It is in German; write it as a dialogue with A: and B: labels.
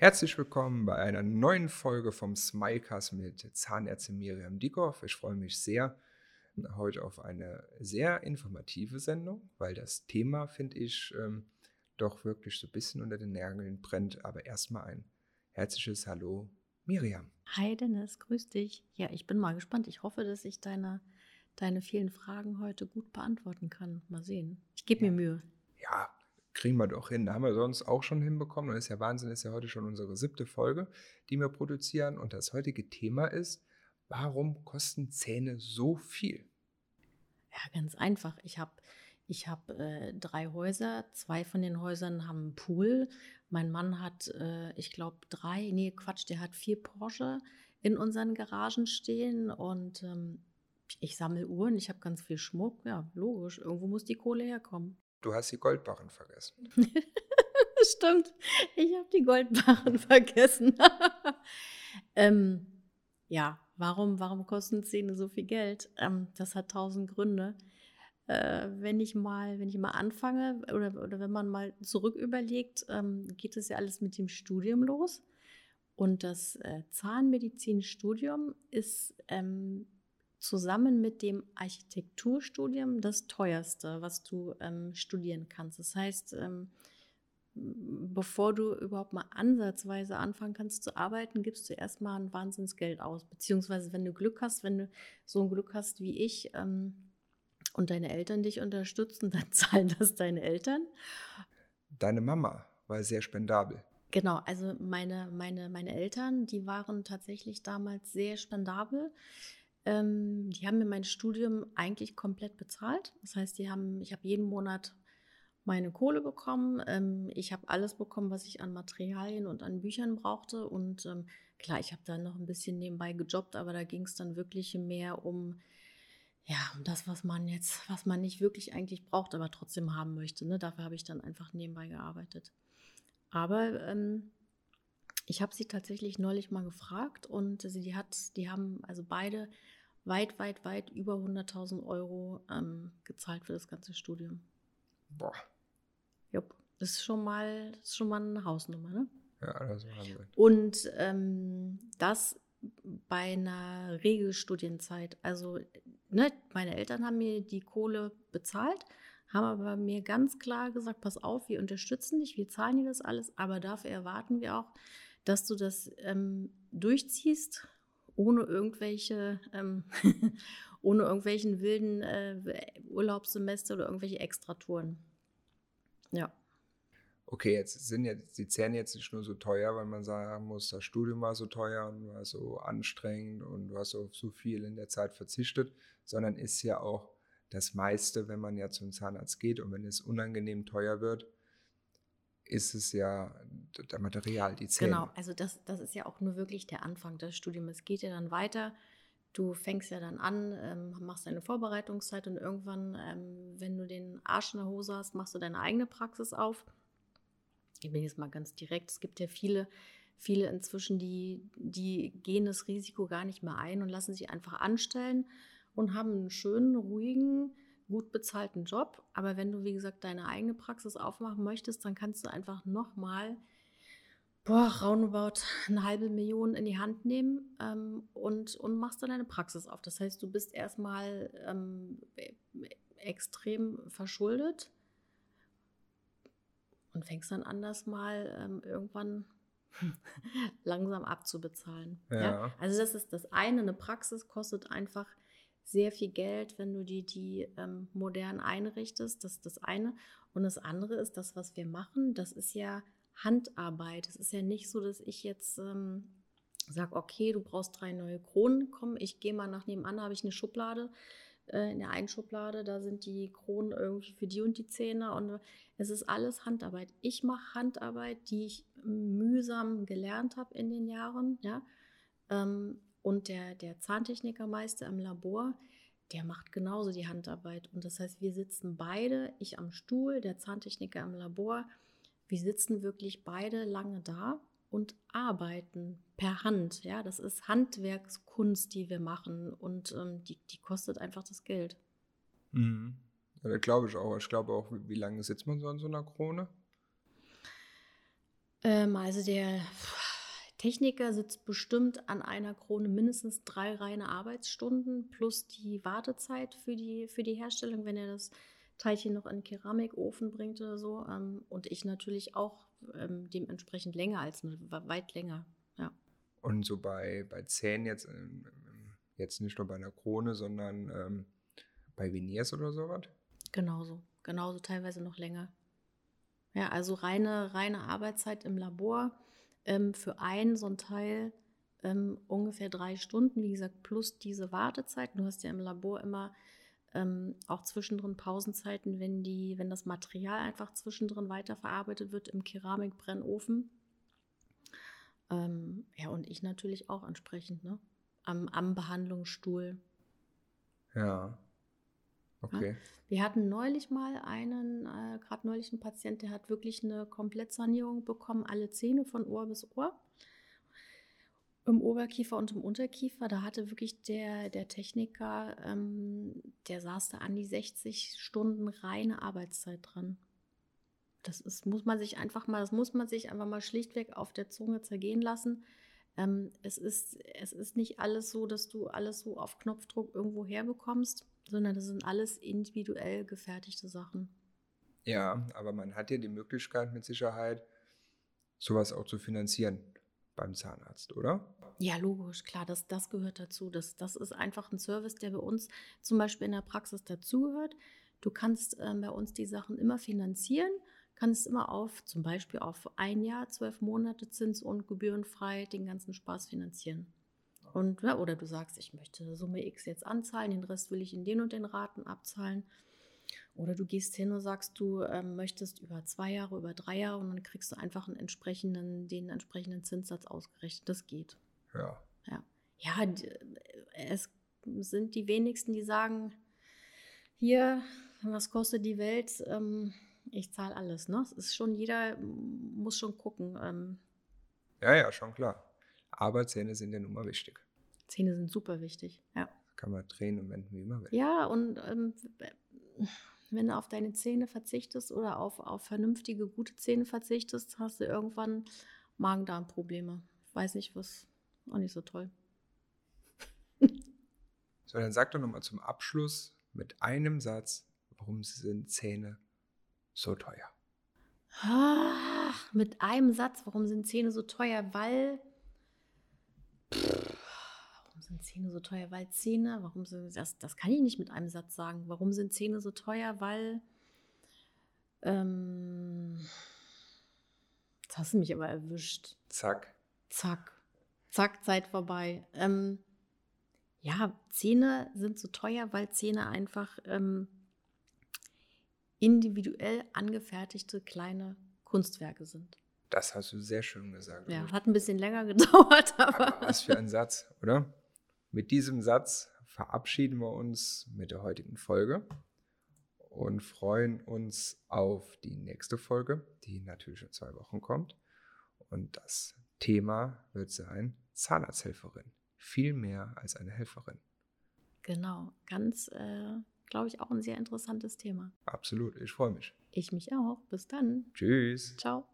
A: Herzlich willkommen bei einer neuen Folge vom Smilecast mit Zahnärztin Miriam Dickhoff. Ich freue mich sehr heute auf eine sehr informative Sendung, weil das Thema, finde ich, ähm, doch wirklich so ein bisschen unter den Nägeln brennt. Aber erstmal ein herzliches Hallo, Miriam.
B: Hi Dennis, grüß dich. Ja, ich bin mal gespannt. Ich hoffe, dass ich deine, deine vielen Fragen heute gut beantworten kann. Mal sehen. Ich gebe mir Mühe.
A: Ja, kriegen wir doch hin. Da haben wir sonst auch schon hinbekommen. Und das ist ja Wahnsinn, das ist ja heute schon unsere siebte Folge, die wir produzieren. Und das heutige Thema ist, warum kosten Zähne so viel?
B: Ja, ganz einfach. Ich habe ich hab, äh, drei Häuser. Zwei von den Häusern haben einen Pool. Mein Mann hat, äh, ich glaube, drei, nee, Quatsch, der hat vier Porsche in unseren Garagen stehen. Und ähm, ich sammle Uhren, ich habe ganz viel Schmuck. Ja, logisch. Irgendwo muss die Kohle herkommen.
A: Du hast die Goldbarren vergessen.
B: Stimmt, ich habe die Goldbarren vergessen. ähm, ja, warum, warum kosten Zähne so viel Geld? Ähm, das hat tausend Gründe. Äh, wenn ich mal, wenn ich mal anfange oder, oder wenn man mal zurück überlegt, ähm, geht es ja alles mit dem Studium los. Und das äh, Zahnmedizinstudium ist ähm, zusammen mit dem Architekturstudium das teuerste, was du ähm, studieren kannst. Das heißt, ähm, bevor du überhaupt mal ansatzweise anfangen kannst zu arbeiten, gibst du erstmal ein Wahnsinnsgeld aus. Beziehungsweise, wenn du Glück hast, wenn du so ein Glück hast wie ich ähm, und deine Eltern dich unterstützen, dann zahlen das deine Eltern.
A: Deine Mama war sehr spendabel.
B: Genau, also meine, meine, meine Eltern, die waren tatsächlich damals sehr spendabel. Ähm, die haben mir mein Studium eigentlich komplett bezahlt. Das heißt, die haben, ich habe jeden Monat meine Kohle bekommen. Ähm, ich habe alles bekommen, was ich an Materialien und an Büchern brauchte. Und ähm, klar, ich habe dann noch ein bisschen nebenbei gejobbt, aber da ging es dann wirklich mehr um ja, um das, was man jetzt, was man nicht wirklich eigentlich braucht, aber trotzdem haben möchte. Ne? Dafür habe ich dann einfach nebenbei gearbeitet. Aber ähm, ich habe sie tatsächlich neulich mal gefragt und sie die hat, die haben also beide weit, weit, weit über 100.000 Euro ähm, gezahlt für das ganze Studium.
A: Boah.
B: Jupp, das ist schon mal, das ist schon mal eine Hausnummer, ne?
A: Ja, das war Wahnsinn.
B: Und ähm, das bei einer Regelstudienzeit. Also, ne, meine Eltern haben mir die Kohle bezahlt, haben aber mir ganz klar gesagt, pass auf, wir unterstützen dich, wir zahlen dir das alles, aber dafür erwarten wir auch, dass du das ähm, durchziehst ohne irgendwelche, ähm, ohne irgendwelchen wilden äh, Urlaubssemester oder irgendwelche Extratouren. Ja.
A: Okay, jetzt sind jetzt die Zähne jetzt nicht nur so teuer, weil man sagen muss, das Studium war so teuer und war so anstrengend und du hast auf so viel in der Zeit verzichtet, sondern ist ja auch das meiste, wenn man ja zum Zahnarzt geht und wenn es unangenehm teuer wird, ist es ja der Material, die Zähne.
B: Genau, also das, das ist ja auch nur wirklich der Anfang des Studiums. Es geht ja dann weiter. Du fängst ja dann an, ähm, machst deine Vorbereitungszeit und irgendwann, ähm, wenn du den Arsch in der Hose hast, machst du deine eigene Praxis auf. Ich bin jetzt mal ganz direkt. Es gibt ja viele, viele inzwischen, die, die gehen das Risiko gar nicht mehr ein und lassen sich einfach anstellen und haben einen schönen, ruhigen, gut bezahlten Job. Aber wenn du, wie gesagt, deine eigene Praxis aufmachen möchtest, dann kannst du einfach nochmal boah, roundabout eine halbe Million in die Hand nehmen ähm, und, und machst dann deine Praxis auf. Das heißt, du bist erstmal ähm, extrem verschuldet und fängst dann anders mal ähm, irgendwann langsam abzubezahlen. Ja. ja. Also das ist das eine. Eine Praxis kostet einfach sehr viel Geld, wenn du die, die ähm, modern einrichtest. Das ist das eine. Und das andere ist, das, was wir machen, das ist ja Handarbeit. Es ist ja nicht so, dass ich jetzt ähm, sage, okay, du brauchst drei neue Kronen, komm, ich gehe mal nach nebenan, habe ich eine Schublade. Äh, in der einen Schublade, da sind die Kronen irgendwie für die und die Zähne und es ist alles Handarbeit. Ich mache Handarbeit, die ich mühsam gelernt habe in den Jahren, ja. Ähm, und der, der Zahntechnikermeister im Labor, der macht genauso die Handarbeit. Und das heißt, wir sitzen beide, ich am Stuhl, der Zahntechniker im Labor, wir sitzen wirklich beide lange da und arbeiten per Hand. Ja, das ist Handwerkskunst, die wir machen und ähm, die, die kostet einfach das Geld.
A: Mhm. Ja, das glaube ich auch. Ich glaube auch, wie, wie lange sitzt man so an so einer Krone?
B: Ähm, also der Techniker sitzt bestimmt an einer Krone mindestens drei reine Arbeitsstunden plus die Wartezeit für die, für die Herstellung, wenn er das Teilchen noch in den Keramikofen bringt oder so. Ähm, und ich natürlich auch ähm, dementsprechend länger als weit länger. Ja.
A: Und so bei, bei Zähnen jetzt, ähm, jetzt nicht nur bei einer Krone, sondern ähm, bei Veneers oder sowas?
B: Genauso, genauso teilweise noch länger. Ja, also reine, reine Arbeitszeit im Labor ähm, für einen so ein Teil ähm, ungefähr drei Stunden, wie gesagt, plus diese Wartezeit. Du hast ja im Labor immer ähm, auch zwischendrin Pausenzeiten, wenn, die, wenn das Material einfach zwischendrin weiterverarbeitet wird im Keramikbrennofen. Ähm, ja, und ich natürlich auch entsprechend, ne? Am, am Behandlungsstuhl.
A: Ja. Okay. Ja.
B: Wir hatten neulich mal einen, äh, gerade neulich einen Patient, der hat wirklich eine Komplettsanierung bekommen, alle Zähne von Ohr bis Ohr. Im Oberkiefer und im Unterkiefer, da hatte wirklich der, der Techniker, ähm, der saß da an die 60 Stunden reine Arbeitszeit dran. Das ist, muss man sich einfach mal, das muss man sich einfach mal schlichtweg auf der Zunge zergehen lassen. Ähm, es, ist, es ist nicht alles so, dass du alles so auf Knopfdruck irgendwo herbekommst sondern das sind alles individuell gefertigte Sachen.
A: Ja, aber man hat ja die Möglichkeit mit Sicherheit, sowas auch zu finanzieren beim Zahnarzt, oder?
B: Ja, logisch, klar, das, das gehört dazu. Das, das ist einfach ein Service, der bei uns zum Beispiel in der Praxis dazugehört. Du kannst äh, bei uns die Sachen immer finanzieren, kannst immer auf, zum Beispiel auf ein Jahr, zwölf Monate Zins- und gebührenfrei den ganzen Spaß finanzieren. Und, ja, oder du sagst, ich möchte Summe X jetzt anzahlen, den Rest will ich in den und den Raten abzahlen. Oder du gehst hin und sagst, du ähm, möchtest über zwei Jahre, über drei Jahre und dann kriegst du einfach einen entsprechenden, den entsprechenden Zinssatz ausgerechnet. Das geht.
A: Ja.
B: Ja, ja es sind die wenigsten, die sagen, hier, was kostet die Welt? Ähm, ich zahle alles. Ne? Es ist schon, jeder muss schon gucken. Ähm,
A: ja, ja, schon klar. Aber Zähne sind ja nun mal wichtig.
B: Zähne sind super wichtig, ja.
A: Kann man drehen und wenden, wie immer will.
B: Ja, und ähm, wenn du auf deine Zähne verzichtest oder auf, auf vernünftige, gute Zähne verzichtest, hast du irgendwann Magen-Darm-Probleme. Weiß nicht, was auch nicht so toll.
A: so, dann sag doch nochmal zum Abschluss mit einem Satz, warum sind Zähne so teuer?
B: Ach, mit einem Satz, warum sind Zähne so teuer? Weil warum sind Zähne so teuer? Weil Zähne, warum sind das, das kann ich nicht mit einem Satz sagen. Warum sind Zähne so teuer? Weil ähm, jetzt hast du mich aber erwischt.
A: Zack.
B: Zack. Zack, Zeit vorbei. Ähm, ja, Zähne sind so teuer, weil Zähne einfach ähm, individuell angefertigte kleine Kunstwerke sind.
A: Das hast du sehr schön gesagt.
B: Ja, hat ein bisschen länger gedauert, aber.
A: aber was für ein Satz, oder? Mit diesem Satz verabschieden wir uns mit der heutigen Folge und freuen uns auf die nächste Folge, die natürlich in zwei Wochen kommt. Und das Thema wird sein Zahnarzthelferin. Viel mehr als eine Helferin.
B: Genau, ganz, äh, glaube ich, auch ein sehr interessantes Thema.
A: Absolut, ich freue mich.
B: Ich mich auch. Bis dann.
A: Tschüss.
B: Ciao.